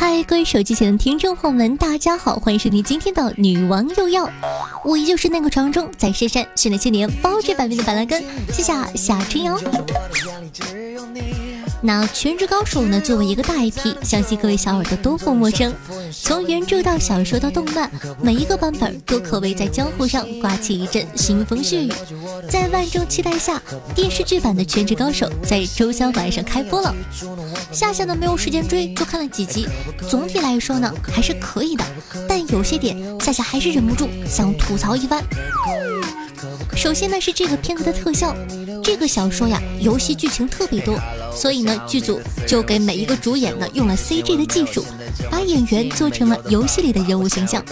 嗨，各位手机前的听众朋友们，大家好，欢迎收听今天的《女王又要》，我依旧是那个传说中在深山训练千年、包治百病的板蓝根，谢谢夏春瑶。那《全职高手》呢，作为一个大 IP，相信各位小耳朵都不陌生。从原著到小说到动漫，每一个版本都可谓在江湖上刮起一阵腥风血雨。在万众期待下，电视剧版的《全职高手》在周三晚上开播了。夏夏呢没有时间追，就看了几集。总体来说呢，还是可以的，但有些点夏夏还是忍不住想吐槽一番。首先呢是这个片子的特效，这个小说呀，游戏剧情特别多，所以呢剧组就给每一个主演呢用了 CG 的技术，把演员做成了游戏里的人物形象。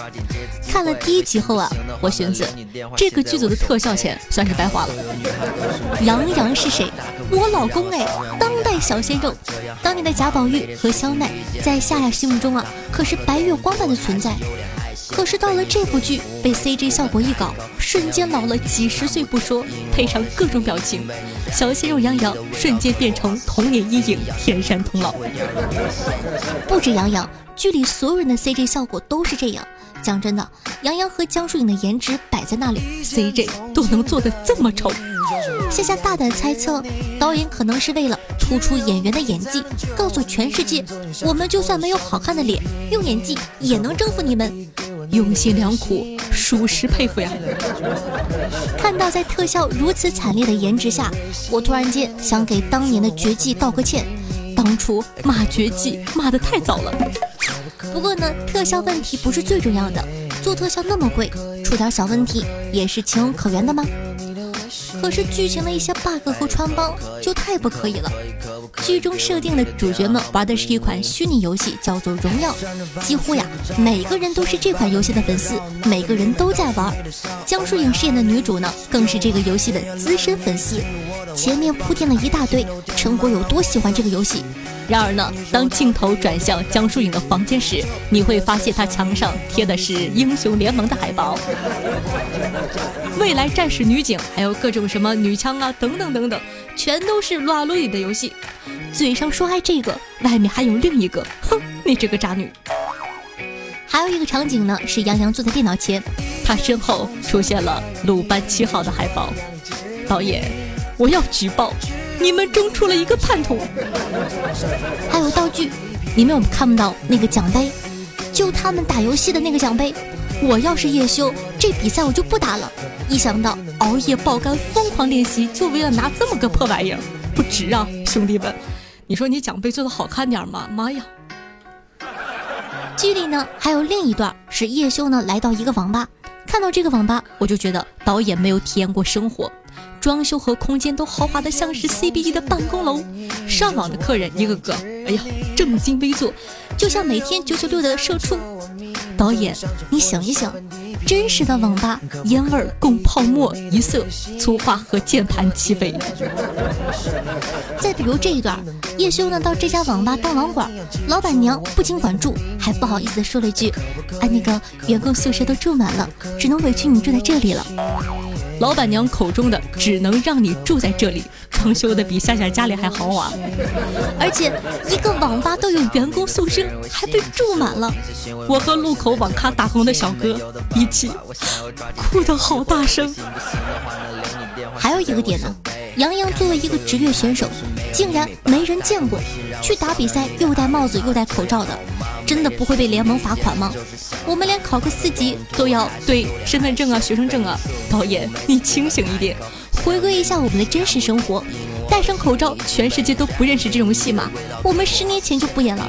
看了第一集后啊，我寻思这个剧组的特效钱算是白花了。杨洋是谁？我老公哎，当代小鲜肉。当年的贾宝玉和肖奈在夏夏心目中啊，可是白月光般的存在。可是到了这部剧，被 CG 效果一搞，瞬间老了几十岁不说，配上各种表情，小鲜肉杨洋瞬间变成童年阴影，天山童姥。不止杨洋，剧里所有人的 CG 效果都是这样。讲真的，杨洋和江疏影的颜值摆在那里 C J 都能做的这么丑。夏夏大胆猜测，导演可能是为了突出演员的演技，告诉全世界，我们就算没有好看的脸，用演技也能征服你们。用心良苦，属实佩服呀！看到在特效如此惨烈的颜值下，我突然间想给当年的绝技道个歉，当初骂绝技骂得太早了。不过呢，特效问题不是最重要的，做特效那么贵，出点小问题也是情有可原的吗？可是剧情的一些 bug 和穿帮就太不可以了。剧中设定的主角们玩的是一款虚拟游戏，叫做《荣耀》，几乎呀每个人都是这款游戏的粉丝，每个人都在玩。江疏影饰演的女主呢，更是这个游戏的资深粉丝，前面铺垫了一大堆陈果有多喜欢这个游戏。然而呢，当镜头转向江疏影的房间时，你会发现她墙上贴的是英雄联盟的海报，未来战士女警，还有各种什么女枪啊，等等等等，全都是撸啊撸里的游戏。嘴上说爱这个，外面还有另一个，哼，你这个渣女。还有一个场景呢，是杨洋坐在电脑前，他身后出现了鲁班七号的海报。导演，我要举报。你们中出了一个叛徒，还有道具，你们有看不到那个奖杯？就他们打游戏的那个奖杯。我要是叶修，这比赛我就不打了。一想到熬夜爆肝、疯狂练习，就为了拿这么个破玩意儿，不值啊，兄弟们！你说你奖杯做的好看点吗？妈呀！剧里呢还有另一段，是叶修呢来到一个网吧，看到这个网吧，我就觉得导演没有体验过生活。装修和空间都豪华的像是 CBD 的办公楼，上网的客人一个个，哎呀，正襟危坐，就像每天九九六的社畜。导演，你想一想，真实的网吧烟味供泡沫一色，粗话和键盘齐飞。再比如这一段，叶修呢到这家网吧当网管，老板娘不仅管住，还不好意思说了一句：“啊，那个员工宿舍都住满了，只能委屈你住在这里了。”老板娘口中的只能让你住在这里，装修的比夏夏家里还豪华，而且一个网吧都有员工宿舍，还被住满了。我和路口网咖打工的小哥一起哭的好大声。还有一个点呢，杨洋作为一个职业选手，竟然没人见过，去打比赛又戴帽子又戴口罩的。真的不会被联盟罚款吗？我们连考个四级都要对身份证啊、学生证啊。导演，你清醒一点，回归一下我们的真实生活。戴上口罩，全世界都不认识这种戏码。我们十年前就不演了。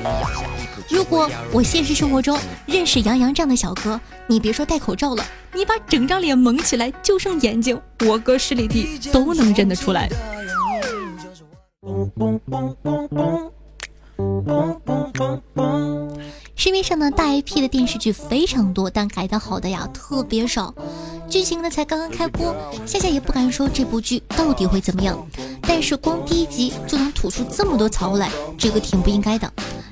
如果我现实生活中认识杨洋这样的小哥，你别说戴口罩了，你把整张脸蒙起来，就剩眼睛，我哥十里地都能认得出来。市面上呢大 IP 的电视剧非常多，但改的好的呀特别少。剧情呢才刚刚开播，夏夏也不敢说这部剧到底会怎么样。但是光第一集就能吐出这么多槽来，这个挺不应该的。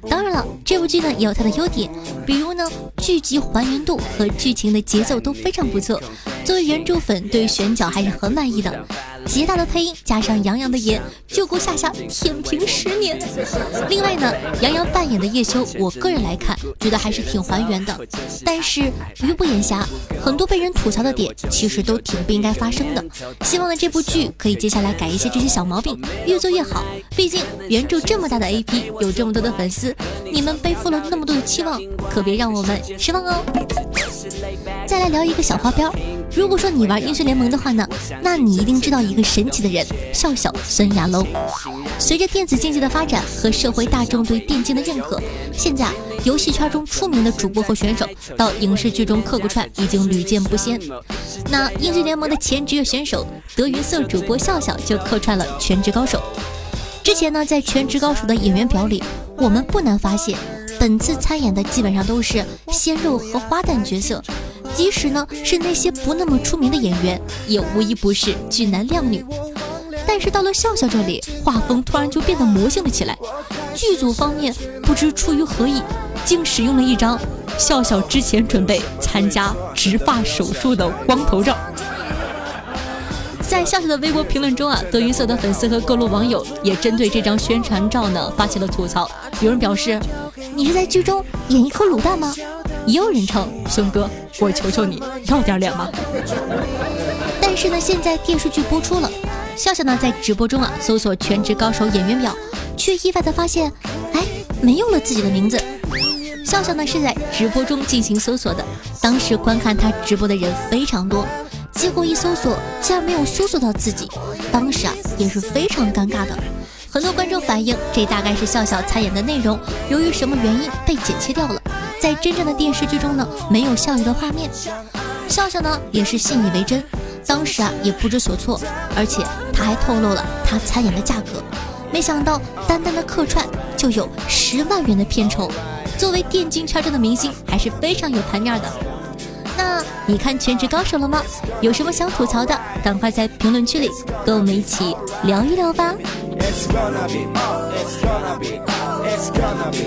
当然了，这部剧呢也有它的优点，比如呢剧集还原度和剧情的节奏都非常不错。作为原著粉，对选角还是很满意的。极大的配音加上杨洋的颜，就够夏夏舔屏十年。另外呢，杨洋扮演的叶修，我个人来看，觉得还是挺还原的。但是鱼不眼瞎，很多被人吐槽的点，其实都挺不应该发生的。希望呢这部剧可以接下来改一些这些小毛病，越做越好。毕竟原著这么大的 AP，有这么多的粉丝，你们背负了那么多的期望，可别让我们失望哦。再来聊一个小花边，如果说你玩英雄联盟的话呢，那你一定知道一个神奇的人——笑笑孙亚龙。随着电子竞技的发展和社会大众对电竞的认可，现在游戏圈中出名的主播和选手到影视剧中客串已经屡见不鲜。那英雄联盟的前职业选手德云社主播笑笑就客串了《全职高手》。之前呢，在《全职高手》的演员表里，我们不难发现。本次参演的基本上都是鲜肉和花旦角色，即使呢是那些不那么出名的演员，也无一不是俊男靓女。但是到了笑笑这里，画风突然就变得魔性了起来。剧组方面不知出于何意，竟使用了一张笑笑之前准备参加植发手术的光头照。在笑笑的微博评论中啊，德云社的粉丝和各路网友也针对这张宣传照呢发起了吐槽。有人表示。你是在剧中演一颗卤蛋吗？也有人称孙哥，我求求你要点脸吗？但是呢，现在电视剧播出了，笑笑呢在直播中啊搜索全职高手演员表，却意外的发现，哎，没有了自己的名字。笑笑呢是在直播中进行搜索的，当时观看他直播的人非常多，结果一搜索竟然没有搜索到自己，当时啊也是非常尴尬的。很多观众反映，这大概是笑笑参演的内容，由于什么原因被剪切掉了，在真正的电视剧中呢，没有笑笑的画面。笑笑呢也是信以为真，当时啊也不知所措，而且他还透露了他参演的价格，没想到单单的客串就有十万元的片酬，作为电竞圈中的明星，还是非常有盘面的。那你看《全职高手》了吗？有什么想吐槽的，赶快在评论区里跟我们一起聊一聊吧。It's gonna be, oh, it's gonna be, oh, it's gonna be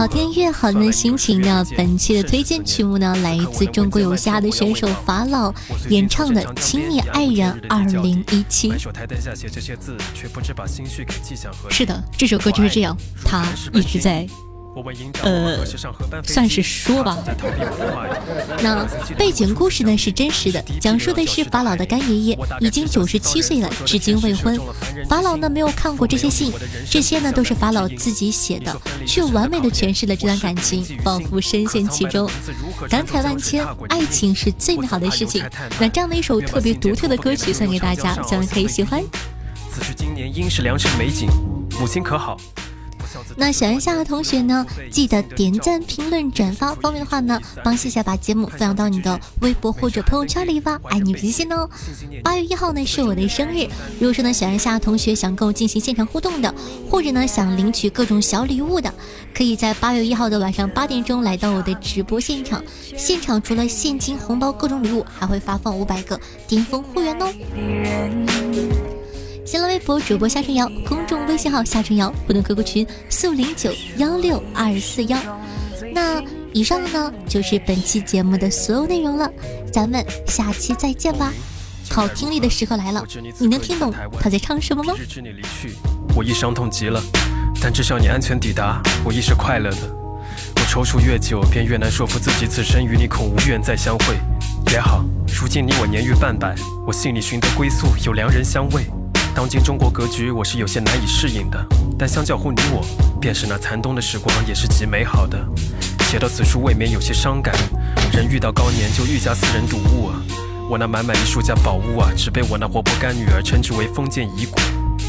好听越好的心情呢？本期的推荐曲目呢，来自中国有嘻哈的选手法老演唱的《亲密爱人二零一七》。是的，这首歌就是这样，他一直在。呃，算是说吧。那背景故事呢是真实的，讲述的是法老的干爷爷已经九十七岁了，至今未婚。法老呢没有看过这些信，这些呢都是法老自己写的，却完美的诠释了这段感情，仿佛深陷其中，感慨万千。爱情是最美好的事情。那这样的一首特别独特的歌曲送给大家，希望可以喜欢。此去今年应是良辰美景，母亲可好？那喜欢夏的同学呢，记得点赞、评论、转发。方便的话呢，帮夏夏把节目分享到你的微博或者朋友圈里吧，爱你不心哦。八月一号呢是我的生日，如果说呢喜欢夏的同学想跟我进行现场互动的，或者呢想领取各种小礼物的，可以在八月一号的晚上八点钟来到我的直播现场。现场除了现金、红包、各种礼物，还会发放五百个巅峰会员哦。新浪微博主播夏春瑶，公众微信号夏春瑶，互动 QQ 群四五零九幺六二四幺。那以上呢就是本期节目的所有内容了，咱们下期再见吧。好听力的时刻来了，你能听懂他在唱什么吗？我已伤痛极了，但至少你安全抵达，我亦是快乐的。我踌躇越久，便越难说服自己，此生与你恐无缘再相会。也好，如今你我年逾半百，我心里寻得归宿，有良人相慰。当今中国格局，我是有些难以适应的。但相较乎你我，便是那残冬的时光，也是极美好的。写到此处未免有些伤感。人遇到高年就愈加私人睹物啊！我那满满一书架宝物啊，只被我那活泼干女儿称之为封建遗骨。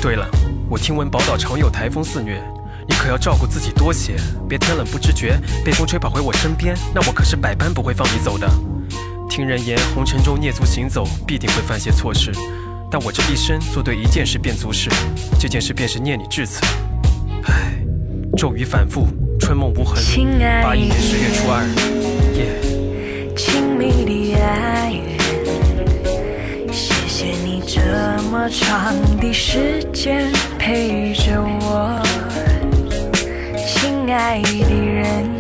对了，我听闻宝岛常有台风肆虐，你可要照顾自己多些，别天冷不知觉被风吹跑回我身边，那我可是百般不会放你走的。听人言，红尘中蹑足行走，必定会犯些错事。但我这一生做对一件事便足事，这件事便是念你至此。唉，骤雨反复，春梦无痕。八一年十月初二，夜。亲密的爱人，谢谢你这么长的时间陪着我，亲爱的人，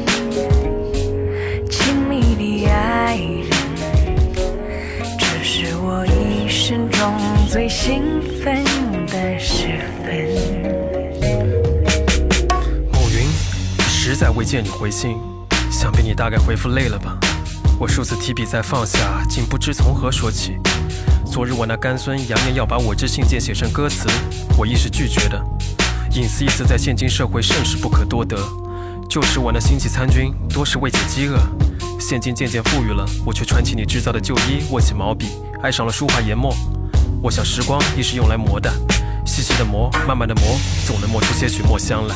最兴奋的时分。某云，实在未见你回信，想必你大概回复累了吧？我数次提笔再放下，竟不知从何说起。昨日我那干孙扬言要把我这信件写成歌词，我亦是拒绝的。隐私一词在现今社会甚是不可多得。旧时我那星际参军多是为解饥饿，现今渐渐富裕了，我却穿起你制造的旧衣，握起毛笔，爱上了书画研墨。我想时光亦是用来磨的，细细的磨，慢慢的磨，总能磨出些许墨香来。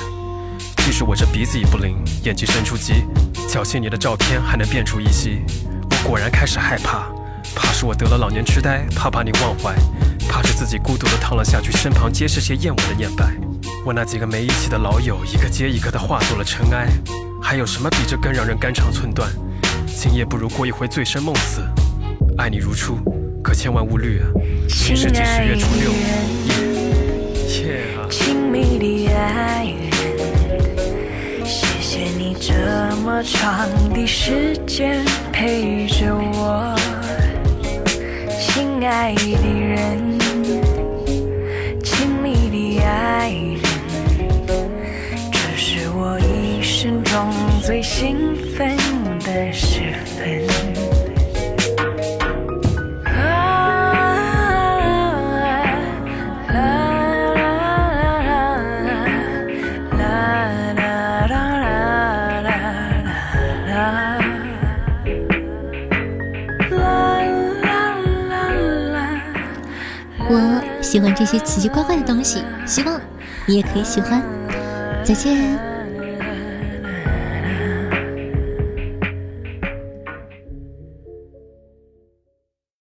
即使我这鼻子已不灵，眼睛伸出鸡，侥幸你的照片还能辨出一些。我果然开始害怕，怕是我得了老年痴呆，怕把你忘怀，怕是自己孤独的躺了下去，身旁皆是些厌恶的念白。我那几个没义气的老友，一个接一个的化作了尘埃。还有什么比这更让人肝肠寸断？今夜不如过一回醉生梦死，爱你如初，可千万勿虑啊！今是几十月初六，夜夜啊！亲密的爱人，谢谢你这么长的时间陪着我，亲爱的人，喜欢这些奇奇怪怪的东西，希望你也可以喜欢。再见。